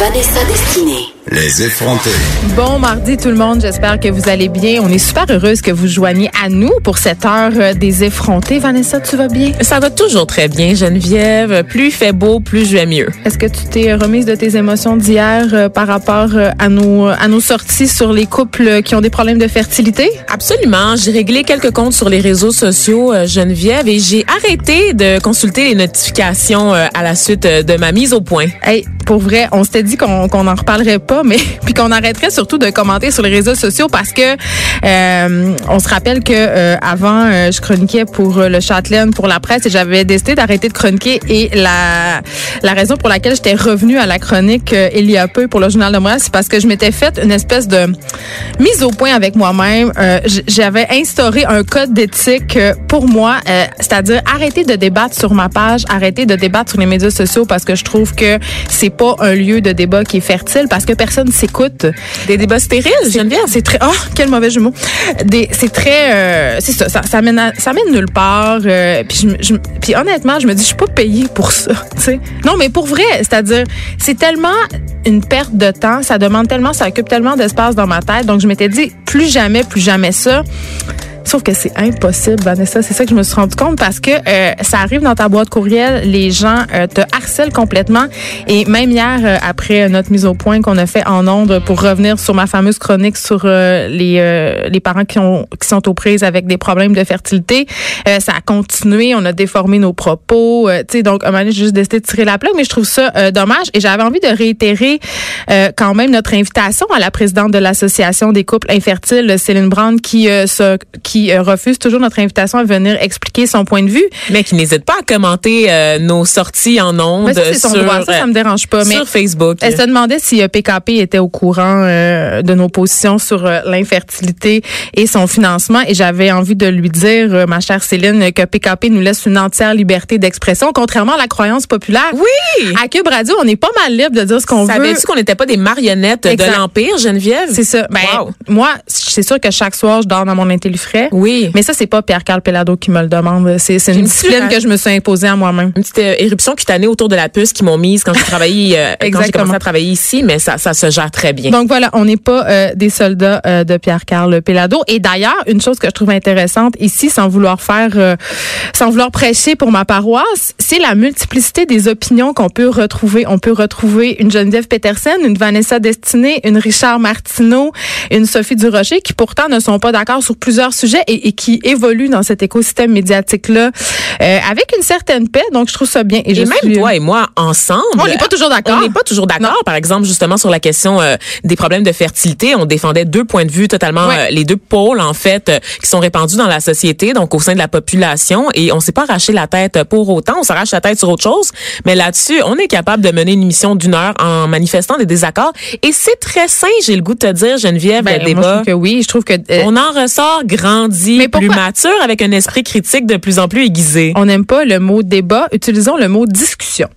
Vanessa Destinée. Les effrontés. Bon mardi tout le monde, j'espère que vous allez bien. On est super heureuse que vous joigniez à nous pour cette heure euh, des effrontés. Vanessa, tu vas bien? Ça va toujours très bien, Geneviève. Plus il fait beau, plus je vais mieux. Est-ce que tu t'es remise de tes émotions d'hier euh, par rapport euh, à nos, à nos sorties sur les couples qui ont des problèmes de fertilité? Absolument. J'ai réglé quelques comptes sur les réseaux sociaux, Geneviève, et j'ai arrêté de consulter les notifications à la suite de ma mise au point. Hey, pour vrai, on s'était dit qu'on qu'on en reparlerait pas, mais puis qu'on arrêterait surtout de commenter sur les réseaux sociaux parce que euh, on se rappelle que euh, avant euh, je chroniquais pour le Châtelaine pour la presse et j'avais décidé d'arrêter de chroniquer et la la raison pour laquelle j'étais revenue à la chronique il y a peu pour le journal de Montréal, c'est parce que je m'étais fait une espèce de mise au point avec moi-même. J'avais instauré un code d'éthique pour moi, c'est-à-dire arrêter de débattre sur ma page, arrêter de débattre sur les médias sociaux parce que je trouve que c'est pas un lieu de débat qui est fertile parce que personne s'écoute. Des débats stériles, Geneviève? C'est très oh quel mauvais mots. Des c'est très euh, c'est ça, ça ça mène à- ça mène nulle part euh, puis je, me- je me- puis honnêtement, je me dis je suis pas payée pour ça, tu sais. Non, mais pour vrai, c'est-à-dire c'est tellement une perte de temps, ça demande tellement, ça occupe tellement d'espace dans ma tête. Donc je m'étais dit plus jamais, plus jamais ça. Sauf que c'est impossible, Vanessa. C'est ça que je me suis rendu compte parce que euh, ça arrive dans ta boîte courriel, les gens euh, te harcèlent complètement. Et même hier, euh, après notre mise au point qu'on a fait en ondes pour revenir sur ma fameuse chronique sur euh, les euh, les parents qui ont qui sont aux prises avec des problèmes de fertilité, euh, ça a continué. On a déformé nos propos. tu sais, donc à un moment juste décidé de tirer la plaque, mais je trouve ça dommage. Et j'avais envie de réitérer quand même notre invitation à la présidente de l'association des couples infertiles, Céline Brand, qui se, qui euh, refuse toujours notre invitation à venir expliquer son point de vue. Mais qui n'hésite pas à commenter euh, nos sorties en ondes Mais ça, c'est son sur, droit. Ça, ça me dérange pas. Mais sur Facebook. elle se demandait si euh, PKP était au courant euh, de nos positions sur euh, l'infertilité et son financement. Et j'avais envie de lui dire, euh, ma chère Céline, que PKP nous laisse une entière liberté d'expression, contrairement à la croyance populaire. Oui! À Cube Radio, on n'est pas mal libre de dire ce qu'on veut. Savais-tu qu'on n'était pas des marionnettes Exact. de l'Empire, Geneviève? C'est ça. Ben, Wow. moi, c'est sûr que chaque soir, je dors dans mon intellifrais. Oui. Mais ça, c'est pas Pierre-Carl Pelado qui me le demande. C'est une une discipline que je me suis imposée à moi-même. Une petite euh, éruption cutanée autour de la puce qui m'ont mise quand j'ai travaillé, euh, quand j'ai commencé à travailler ici, mais ça, ça se gère très bien. Donc voilà, on n'est pas euh, des soldats euh, de Pierre-Carl Pelado. Et d'ailleurs, une chose que je trouve intéressante ici, sans vouloir faire, sans vouloir prêcher pour ma paroisse, c'est la multiplicité des opinions qu'on peut retrouver. On peut retrouver une Geneviève Peterson, une Vanessa Destinée, une Richard Martineau, une Sophie Durocher, qui pourtant ne sont pas d'accord sur plusieurs sujets et, et qui évoluent dans cet écosystème médiatique-là euh, avec une certaine paix. Donc je trouve ça bien. Et, je même suis- toi et moi ensemble. On n'est pas toujours d'accord. On n'est pas toujours d'accord. Par exemple, justement sur la question euh, des problèmes de fertilité, on défendait deux points de vue totalement, Ouais. euh, les deux pôles en fait, qui sont répandus dans la société, donc au sein de la population. Et on s'est pas arraché la tête pour autant. On s'arrache la tête sur autre chose. Mais là-dessus, on est capable de mener une émission d'une heure en manifestant des désaccords. Et c'est très sain, j'ai le goût de te dire, Geneviève, Ben, le moi, je débat. trouve que oui. Je trouve que On en ressort grandi, Mais plus mature, avec un esprit critique de plus en plus aiguisé. on n'aime pas le mot débat, utilisons le mot discussion.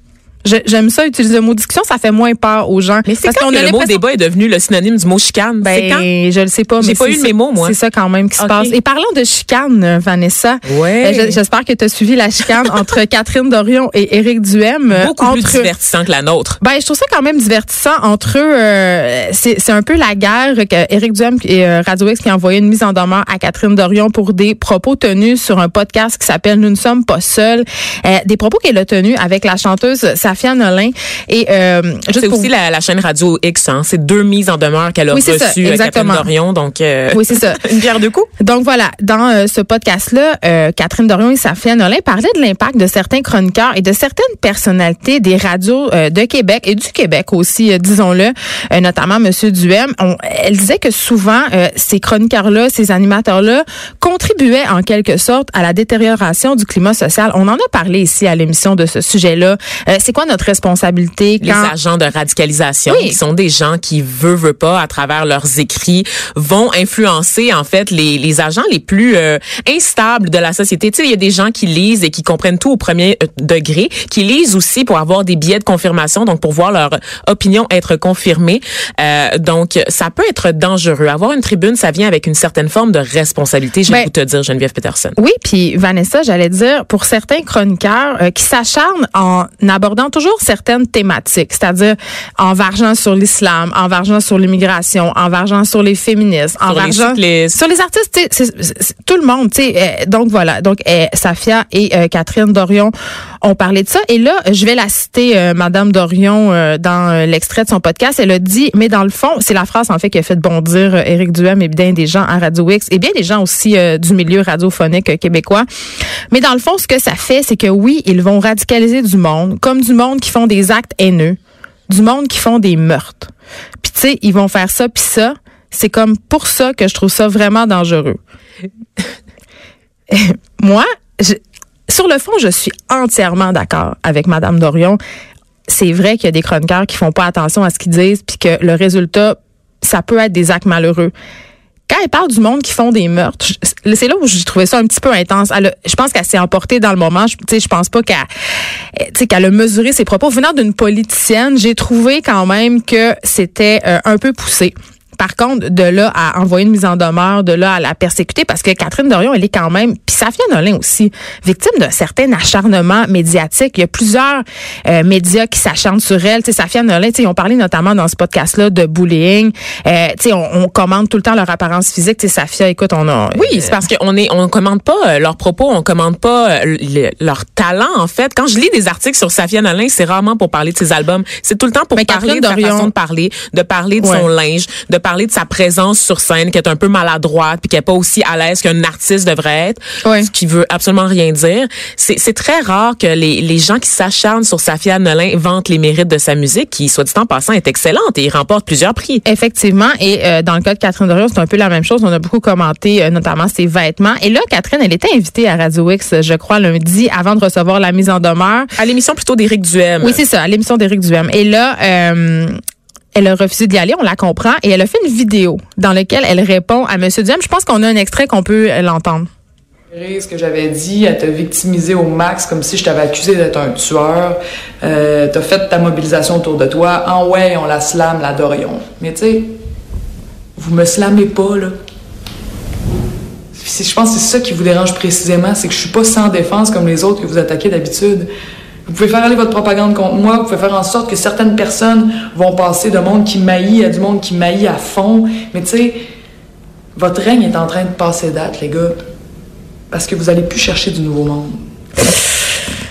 J'aime ça, utiliser le mot discussion, ça fait moins peur aux gens. Mais c'est Parce quand que le mot débat est devenu le synonyme du mot chicane? quand? Ben, je le sais pas, J'ai mais pas c'est eu le mémo, moi. C'est ça quand même qui se passe. Et parlant de chicane, Vanessa, Ouais. euh, je- j'espère que tu as suivi la chicane entre Catherine Dorion et Éric Duhem. euh, Beaucoup plus divertissant que la nôtre. Ben, je trouve ça quand même divertissant entre eux. euh, c'est un peu la guerre que Éric Duhem et euh, Radio X qui a envoyé une mise en demeure à Catherine Dorion pour des propos tenus sur un podcast qui s'appelle Nous ne sommes pas seuls. Euh, des propos qu'elle a tenus avec la chanteuse Safia Nolin. Et euh, C'est aussi la, la chaîne Radio X, hein. C'est deux mises en demeure qu'elle a Oui, reçues, euh, Catherine. Dorion. Donc, euh, Oui, c'est ça. une pierre deux coups. Donc voilà, dans euh, ce podcast-là, euh, Catherine Dorion et Safia Nolin parlaient de l'impact de certains chroniqueurs et de certaines personnalités des radios de Québec et du Québec aussi, disons-le, euh, notamment Monsieur Duhem. On, elle disait que souvent, euh, ces chroniqueurs-là, ces animateurs-là contribuaient en quelque sorte à la détérioration du climat social. On en a parlé ici à l'émission de ce sujet-là. Euh, C'est quoi quoi notre responsabilité les quand agents de radicalisation, Oui. qui sont des gens qui veulent, veulent pas, à travers leurs écrits, vont influencer en fait les, les agents les plus euh, instables de la société. Tu sais, il y a des gens qui lisent et qui comprennent tout au premier euh, degré, qui lisent aussi pour avoir des billets de confirmation, donc pour voir leur opinion être confirmée. Euh, donc, ça peut être dangereux. Avoir une tribune, ça vient avec une certaine forme de responsabilité. Je vais Ben, vous te dire, Geneviève Peterson. Oui, puis Vanessa, j'allais dire, pour certains chroniqueurs euh, qui s'acharnent en abordant toujours certaines thématiques, c'est-à-dire en vargeant sur l'islam, en vargeant sur l'immigration, en vargeant sur les féministes, en Sur vargeant sur les artistes, tout le monde, tu sais. euh, donc voilà, donc euh, Safia et euh, Catherine Dorion ont parlé de ça. Et là, je vais la citer, euh, Madame Dorion, euh, dans l'extrait de son podcast. Elle a dit, mais dans le fond, c'est la phrase en fait qui a fait bondir Éric Duhem et bien des gens à Radio X et bien des gens aussi du milieu radiophonique québécois. Mais dans le fond, ce que ça fait, c'est que oui, ils vont radicaliser du monde, comme du monde qui font des actes haineux, du monde qui font des meurtres. Puis tu sais, ils vont faire ça puis ça. C'est comme pour ça que je trouve ça vraiment dangereux. Moi, sur le fond, je suis entièrement d'accord avec Madame Dorion. C'est vrai qu'il y a des chroniqueurs qui font pas attention à ce qu'ils disent, puis que le résultat, ça peut être des actes malheureux. Quand elle parle du monde qui font des meurtres, c'est là où j'ai trouvé ça un petit peu intense. Je pense qu'elle s'est emportée dans le moment. Je, je pense pas qu'elle, tu sais, qu'elle a mesuré ses propos. Venant d'une politicienne, j'ai trouvé quand même que c'était euh, un peu poussé. Par contre, de là à envoyer une mise en demeure, de là à la persécuter, parce que Catherine Dorion, elle est quand même, puis Safia Nolin aussi, victime d'un certain acharnement médiatique. Il y a plusieurs euh, médias qui s'acharnent sur elle. Tu sais, Safia Nolin, ils ont parlé notamment dans ce podcast-là de bullying. Euh, tu sais, on, on commande tout le temps leur apparence physique. Tu sais, Safia, écoute, on a... Oui, c'est parce qu'on est, on commande pas euh, leurs propos, on commande pas euh, le- leur talent en fait. Quand je lis des articles sur Safia Nolin, c'est rarement pour parler de ses albums, c'est tout le temps pour Mais parler Catherine de sa Dorion- façon de parler, de parler de son linge, de parler de sa présence sur scène, qui est un peu maladroite, puis qui est pas aussi à l'aise qu'un artiste devrait être, Ouais. ce qui veut absolument rien dire. C'est c'est très rare que les, les gens qui s'acharnent sur Safia Nolin vantent les mérites de sa musique, qui soit dit en passant est excellente et il remporte plusieurs prix. Effectivement. Et euh, dans le cas de Catherine Dorion, c'est un peu la même chose. On a beaucoup commenté, euh, notamment ses vêtements. Et là, Catherine, elle était invitée à Radio X, je crois, lundi, avant de recevoir la mise en demeure. À l'émission plutôt d'Éric Duhem. Oui, c'est ça, à l'émission d'Éric Duhem. Et là, euh, elle a refusé d'y aller, on la comprend, et elle a fait une vidéo dans laquelle elle répond à M. Duhem. Je pense qu'on a un extrait qu'on peut euh, l'entendre. Ce que j'avais dit, à te victimiser au max, comme si je t'avais accusé d'être un tueur. Euh, T'as fait ta mobilisation autour de toi. En ouais, on la slame, la Dorion. Mais tu sais, vous me slamez pas, là. Je pense que c'est ça qui vous dérange précisément, c'est que je suis pas sans défense comme les autres que vous attaquez d'habitude. Vous pouvez faire aller votre propagande contre moi, vous pouvez faire en sorte que certaines personnes vont passer de monde qui maillit à du monde qui maillit à fond. Mais tu sais, votre règne est en train de passer date, les gars. Parce que vous allez plus chercher du nouveau monde.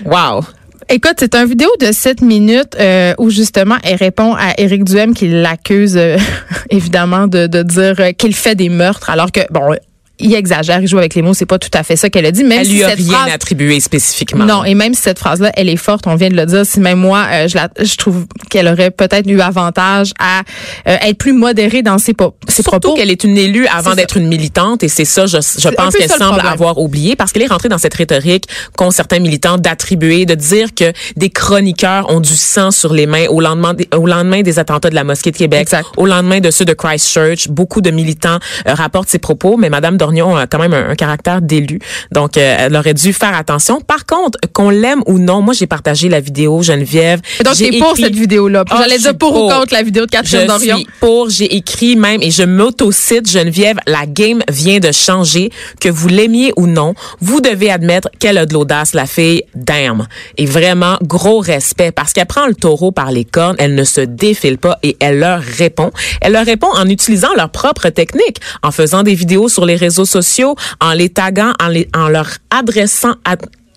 Wow. Écoute, c'est une vidéo de 7 minutes euh, où justement elle répond à Éric Duhem qui l'accuse euh, évidemment de, de dire euh, qu'il fait des meurtres alors que bon il exagère, il joue avec les mots, c'est pas tout à fait ça qu'elle a dit. Même Elle si lui a cette rien phrase, attribué spécifiquement. Non, et même si cette phrase-là, elle est forte, on vient de le dire, si même moi, euh, je, la, je trouve qu'elle aurait peut-être eu avantage à euh, être plus modérée dans ses, po- ses Surtout propos. qu'elle est une élue avant d'être une militante et c'est ça, je, je pense qu'elle semble avoir oublié parce qu'elle est rentrée dans cette rhétorique qu'ont certains militants d'attribuer, de dire que des chroniqueurs ont du sang sur les mains au lendemain des, au lendemain des attentats de la mosquée de Québec, Exact. au lendemain de ceux de Christchurch. Beaucoup de militants euh, rapportent ces propos, mais Madame Dornion a quand même un, un caractère d'élu, donc euh, elle aurait dû faire attention. Par contre, qu'on l'aime ou non, moi j'ai partagé la vidéo Geneviève. Donc, J'ai pour écrit- cette vidéo-là. Ah, J'allais je dire suis pour ou pour. contre la vidéo de Catherine Je Dorion. suis pour, j'ai écrit même et je m'auto-cite Geneviève, la game vient de changer, que vous l'aimiez ou non, vous devez admettre qu'elle a de l'audace, la fille, damn. Et vraiment, gros respect parce qu'elle prend le taureau par les cornes, elle ne se défile pas et elle leur répond. Elle leur répond en utilisant leur propre technique, en faisant des vidéos sur les réseaux sociaux, en les taguant, en, leur adressant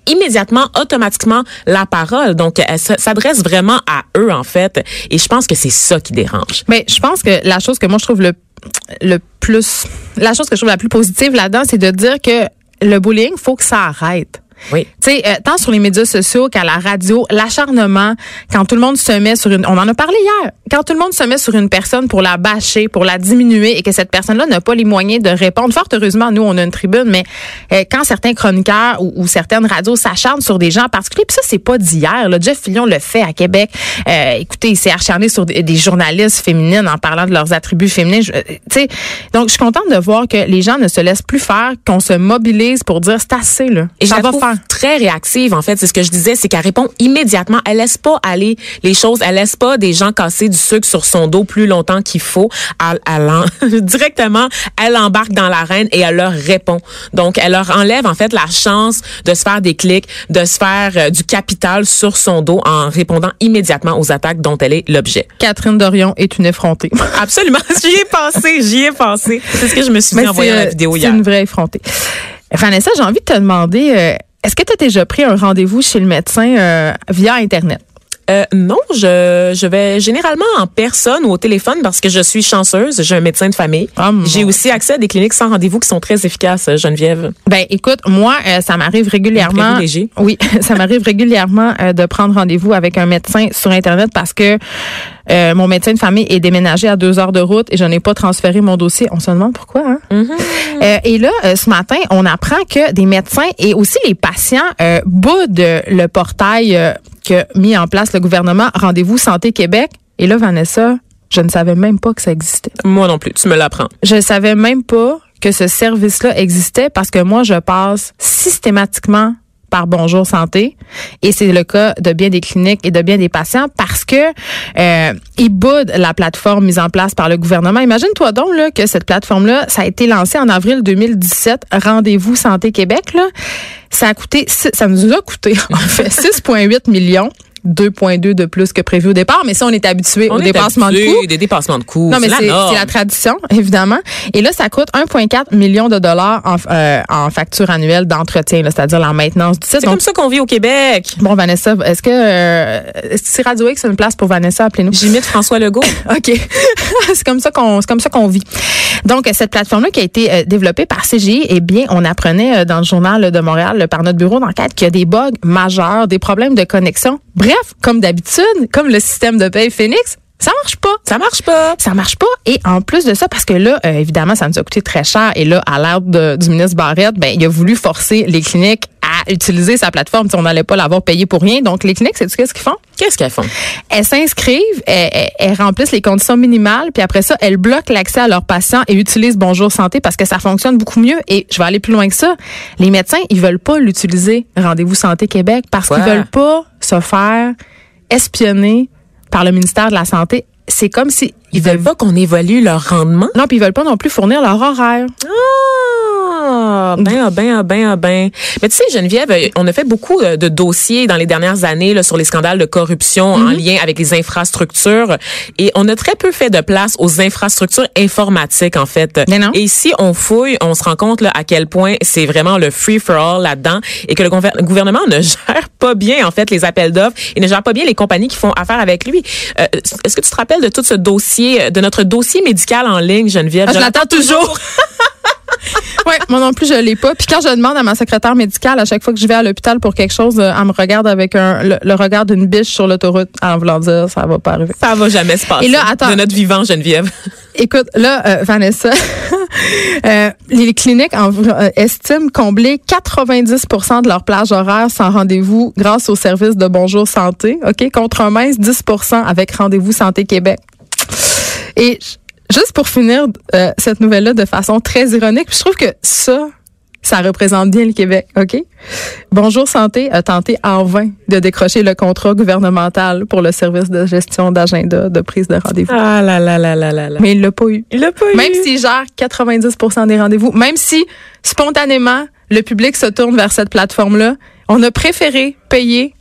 immédiatement, automatiquement la parole. Donc, elle s'adresse vraiment à eux, en fait. Et je pense que c'est ça qui dérange. Mais je pense que la chose que moi je trouve le le plus la chose que je trouve la plus positive là-dedans, c'est de dire que le bullying, faut que ça arrête. Oui. Tu sais, euh, tant sur les médias sociaux qu'à la radio, l'acharnement, quand tout le monde se met sur une, on en a parlé hier, quand tout le monde se met sur une personne pour la bâcher, pour la diminuer et que cette personne-là n'a pas les moyens de répondre. Fort heureusement, nous, on a une tribune, mais euh, quand certains chroniqueurs ou, ou certaines radios s'acharnent sur des gens en particulier, puis ça, c'est pas d'hier. là. Jeff Fillion le fait à Québec. Euh, écoutez, il s'est acharné sur des, des journalistes féminines en parlant de leurs attributs féminins. Je- euh, tu sais, donc, je suis contente de voir que les gens ne se laissent plus faire, qu'on se mobilise pour dire c'est assez, là. Et ça va faire. Très réactive, en fait. C'est ce que je disais, c'est qu'elle répond immédiatement. Elle laisse pas aller les choses. Elle laisse pas des gens casser du sucre sur son dos plus longtemps qu'il faut. Elle, elle en- directement, elle embarque dans l'arène et elle leur répond. Donc, elle leur enlève, en fait, la chance de se faire des clics, de se faire euh, du capital sur son dos en répondant immédiatement aux attaques dont elle est l'objet. Catherine Dorion est une effrontée. Absolument. J'y ai pensé, j'y ai pensé. C'est ce que je me suis dit en voyant c'est, la euh, vidéo c'est hier. une vraie effrontée. Vanessa, j'ai envie de te demander, euh, est-ce que tu as déjà pris un rendez-vous chez le médecin euh, via Internet? Euh, non, je, je vais généralement en personne ou au téléphone parce que je suis chanceuse. J'ai un médecin de famille. Ah, J'ai aussi accès à des cliniques sans rendez-vous qui sont très efficaces, Geneviève. Ben, écoute, moi, euh, ça m'arrive régulièrement. Privilégié. Oui, ça m'arrive régulièrement euh, de prendre rendez-vous avec un médecin sur Internet parce que euh, mon médecin de famille est déménagé à deux heures de route et je n'ai pas transféré mon dossier. On se demande pourquoi, hein? Euh, et là, euh, ce matin, on apprend que des médecins et aussi les patients euh, boudent le portail euh, que mis en place le gouvernement Rendez-vous Santé Québec. Et là, Vanessa, je ne savais même pas que ça existait. Moi non plus, tu me l'apprends. Je ne savais même pas que ce service-là existait parce que moi, je passe systématiquement par Bonjour Santé et c'est le cas de bien des cliniques et de bien des patients parce que euh, ils boudent la plateforme mise en place par le gouvernement. Imagine-toi donc là que cette plateforme-là, ça a été lancé en avril 2017, Rendez-vous Santé Québec là. Ça a coûté, ça nous a coûté en fait 6,8 millions. 2,2 de plus que prévu au départ, mais ça, on est habitué On au est dépassement de coûts. Des dépassements de coûts. Non, mais c'est la tradition, évidemment. Et là, ça coûte 1,4 million de dollars en, euh, en facture annuelle d'entretien, c'est-à-dire la maintenance du site. C'est comme ça qu'on vit au Québec. bon, Vanessa, est-ce que euh, c'est Radio X une place pour Vanessa? Appelez-nous. J'imite François Legault. OK. c'est comme ça qu'on c'est comme ça qu'on vit. Donc cette plateforme là qui a été euh, développée par CGI, eh bien on apprenait euh, dans le journal de Montréal par notre bureau d'enquête qu'il y a des bugs majeurs, des problèmes de connexion. Bref, comme d'habitude, comme le système de paye Phoenix, ça marche pas. Ça marche pas. Ça marche pas. Et en plus de ça, parce que là, euh, évidemment, ça nous a coûté très cher. Et là, à l'ère du ministre Barrette, ben, il a voulu forcer les cliniques à utiliser sa plateforme. Si on n'allait pas l'avoir payé pour rien. Donc, les cliniques, c'est qu'est-ce qu'ils font? Qu'est-ce qu'elles font? elles s'inscrivent, elles, elles- elles remplissent les conditions minimales, puis après ça, elles bloquent l'accès à leurs patients et utilisent Bonjour Santé parce que ça fonctionne beaucoup mieux. Et je vais aller plus loin que ça. Les médecins, ils veulent pas l'utiliser, Rendez-vous Santé Québec, parce qu'ils veulent pas se faire espionner par le ministère de la Santé. C'est comme si Ils veulent pas qu'on évalue leur rendement. non, puis ils veulent pas non plus fournir leur horaire. Ah, ben, ah, ben, ah, ben, ah, ben. Mais tu sais, Geneviève, euh, on a fait beaucoup euh, de dossiers dans les dernières années là, sur les scandales de corruption en lien avec les infrastructures. Et on a très peu fait de place aux infrastructures informatiques, en fait. Mais non. Et ici, on fouille, on se rend compte là, à quel point c'est vraiment le free-for-all là-dedans et que le gouver- gouvernement ne gère pas bien, en fait, les appels d'offres et ne gère pas bien les compagnies qui font affaire avec lui. Euh, Est-ce que tu te rappelles de tout ce dossier, euh, de notre dossier médical en ligne, Geneviève? Ah, je l'attends toujours. Ouais, moi non plus, je l'ai pas. Puis quand je demande à ma secrétaire médicale, à chaque fois que je vais à l'hôpital pour quelque chose, euh, elle me regarde avec un, le, le regard d'une biche sur l'autoroute en voulant dire ça va pas arriver. Ça va jamais se passer. Et là, attends. De notre vivant, Geneviève. Écoute, là, euh, Vanessa, euh, les cliniques en- euh, estiment combler 90% de leur plage horaire sans rendez-vous grâce au service de Bonjour Santé, OK, contre un mince 10% avec Rendez-vous Santé Québec. Et juste pour finir euh, cette nouvelle-là de façon très ironique, je trouve que ça, ça représente bien le Québec, OK? Bonjour Santé a tenté en vain de décrocher le contrat gouvernemental pour le service de gestion d'agenda de prise de rendez-vous. Ah là là là là là là. Mais il l'a pas eu. il l'a pas eu. Même s'il gère 90% des rendez-vous, même si spontanément le public se tourne vers cette plateforme-là, on a préféré payer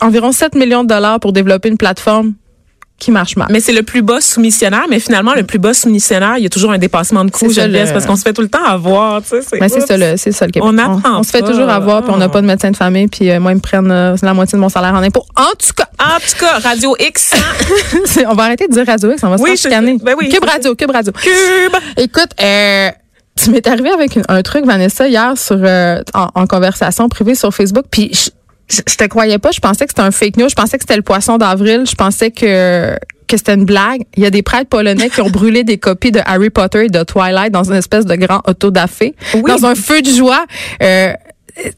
environ 7 millions de dollars pour développer une plateforme qui marche mal. Mais c'est le plus bas soumissionnaire, mais finalement, le plus bas soumissionnaire, il y a toujours un dépassement de ça, Geneviève, le- parce qu'on se fait tout le temps avoir, tu sais. Mais c'est oups. ça, le, c'est ça le Québec. On apprend On, se fait toujours avoir, puis on n'a pas de médecin de famille, puis euh, moi, ils me prennent euh, la moitié de mon salaire en impôts. En tout cas, En tout cas, Radio X, c'est- on va arrêter de dire Radio X, on va se faire je- ben oui, Cube Radio, Cube Radio. Cube. Écoute, euh, Tu m'es arrivé avec une- un truc, Vanessa, hier sur euh, en, en conversation privée sur Facebook, puis je, te croyais pas. Je pensais que c'était un fake news. Je pensais que c'était le poisson d'avril. Je pensais que que c'était une blague. Il y a des prêtres polonais qui ont brûlé des copies de Harry Potter et de Twilight dans une espèce de grand autodafé, Oui. dans un feu de joie. Euh, tu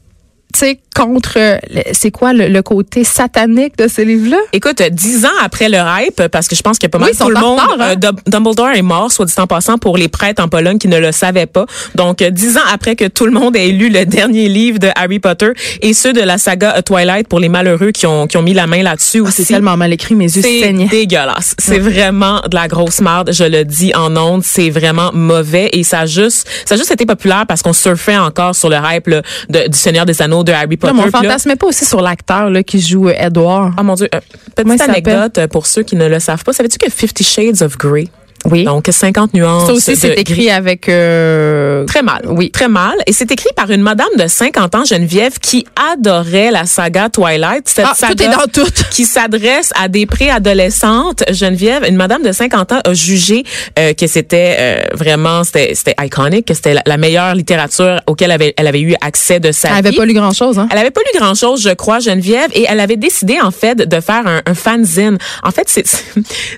sais, contre, euh, c'est quoi le, le côté satanique de ces livres-là? Écoute, dix ans après le hype, parce que je pense qu'il y a pas mal Oui, tout le monde, retard, hein? euh, Dum- Dumbledore est mort, soit dit en passant, pour les prêtres en Pologne qui ne le savaient pas. Donc, euh, dix ans après que tout le monde ait lu le dernier livre de Harry Potter et ceux de la saga Twilight pour les malheureux qui ont, qui ont mis la main là-dessus Ah, C'est tellement mal écrit, mes yeux C'est saignaient. dégueulasse. C'est vraiment de la grosse merde. Je le dis en ondes, c'est vraiment mauvais et ça a juste, ça a juste été populaire parce qu'on surfait encore sur le hype là, de- du Seigneur des Anneaux de Harry Potter. Mais on fantasmait pas aussi sur l'acteur qui joue euh, Edward. Ah mon Dieu, euh, petite anecdote euh, pour ceux qui ne le savent pas. Savais-tu que Fifty Shades of Grey, Oui. donc 50 nuances Ça aussi, c'est écrit gris. avec... euh, Très mal. Oui. Très mal. Et c'est écrit par une madame de 50 ans, Geneviève, qui adorait la saga Twilight. Cette Ah, saga tout est dans tout. qui s'adresse à des préadolescentes. Geneviève, une madame de 50 ans a jugé euh, que c'était euh, vraiment, c'était c'était iconique, que c'était la, la meilleure littérature auquel elle avait, elle avait eu accès de sa Elle avait vie. pas lu grand-chose. Hein? Elle avait pas lu grand chose, je crois, Geneviève, et elle avait décidé en fait de faire un, un fanzine. En fait, c'est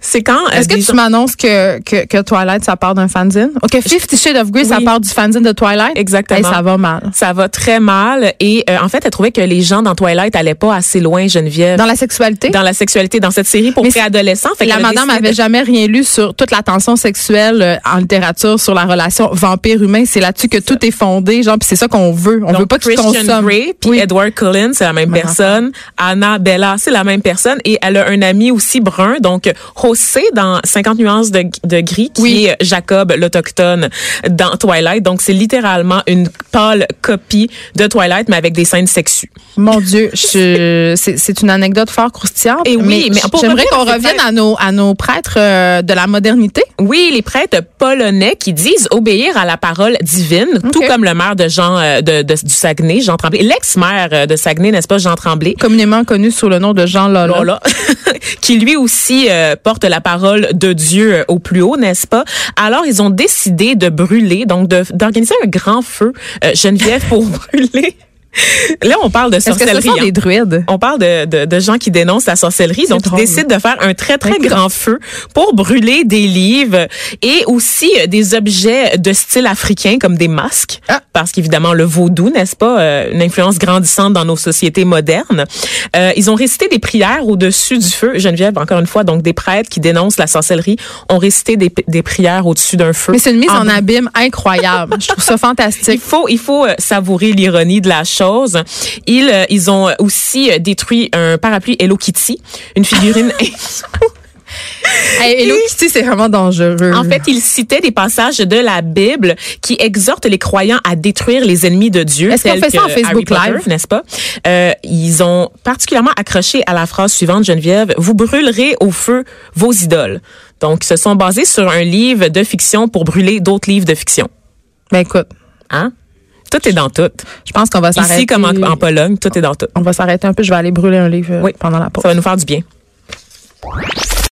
c'est quand euh, Est-ce que tu m'annonces que, que, que Twilight, ça part d'un fanzine? OK, Fifty Shades of Grey, ça Oui. part du fanzine de Twilight? Exactement. Hey, ça va mal. ça va très mal et euh, en fait, elle trouvait que les gens dans Twilight allaient pas assez loin, Geneviève. Dans la sexualité? dans la sexualité dans cette série pour préadolescents. La madame avait de- jamais rien lu sur toute la tension sexuelle euh, en littérature sur la relation vampire-humain. C'est là-dessus que tout est fondé, genre, puis c'est ça qu'on veut. On Donc, veut pas qu'ils Christian consomment. Grey, puis Oui. Edward Cullen, c'est la même Même personne. Anna Bella, c'est la même personne. Et elle a un ami aussi brun, donc José dans 50 nuances de, de gris, qui Oui. est Jacob, l'autochtone, dans Twilight. Donc, c'est littéralement une pâle copie de Twilight, mais avec des scènes sexues. Mon Dieu, je, c'est, c'est une anecdote fort croustillante. Et oui, mais pour j'aimerais qu'on revienne à nos, à nos prêtres euh, de la modernité. Oui, les prêtres polonais qui disent obéir à la parole divine, tout comme le maire de Jean euh, de, de- du Saguenay, Jean Tremblay, l'ex-maire euh, de Saguenay, n'est-ce pas, Jean Tremblay? communément connu sous le nom de Jean Lola. Lola, qui lui aussi euh, porte la parole de Dieu au plus haut, n'est-ce pas? Alors, ils ont décidé de brûler, donc d'organiser un grand feu, euh, Geneviève, pour brûler. Là, on parle de Est-ce que ce sorcellerie. sont hein. des druides? On parle de, de, de gens qui dénoncent la sorcellerie. Donc, drôle. ils décident de faire un très, très Ben, grand feu pour brûler des livres et aussi euh, des objets de style africain comme des masques. Ah. Parce qu'évidemment, le vaudou, n'est-ce pas, euh, une influence grandissante dans nos sociétés modernes. Euh, ils ont récité des prières au-dessus du feu. Geneviève, encore une fois, donc des prêtres qui dénoncent la sorcellerie ont récité des, des prières au-dessus d'un feu. Mais c'est une mise en brûlant. abîme incroyable. Je trouve ça Il fantastique. faut, il faut savourer l'ironie de la chose. Ils, euh, ils ont aussi euh, détruit un parapluie Hello Kitty, une figurine. Hello Kitty, c'est vraiment dangereux. en fait, ils citaient des passages de la Bible qui exhortent les croyants à détruire les ennemis de Dieu. Est-ce qu'on fait ça en Facebook Potter, Live? n'est-ce pas? Euh, Ils ont particulièrement accroché à la phrase suivante, Geneviève vous brûlerez au feu vos idoles. Donc, ils se sont basés sur un livre de fiction pour brûler d'autres livres de fiction. ben écoute, Hein? Tout est dans tout. je pense qu'on va s'arrêter. Ici comme en, en Pologne, tout est dans tout. On va s'arrêter un peu. Je vais aller brûler un livre Oui. pendant la pause. Ça va nous faire du bien.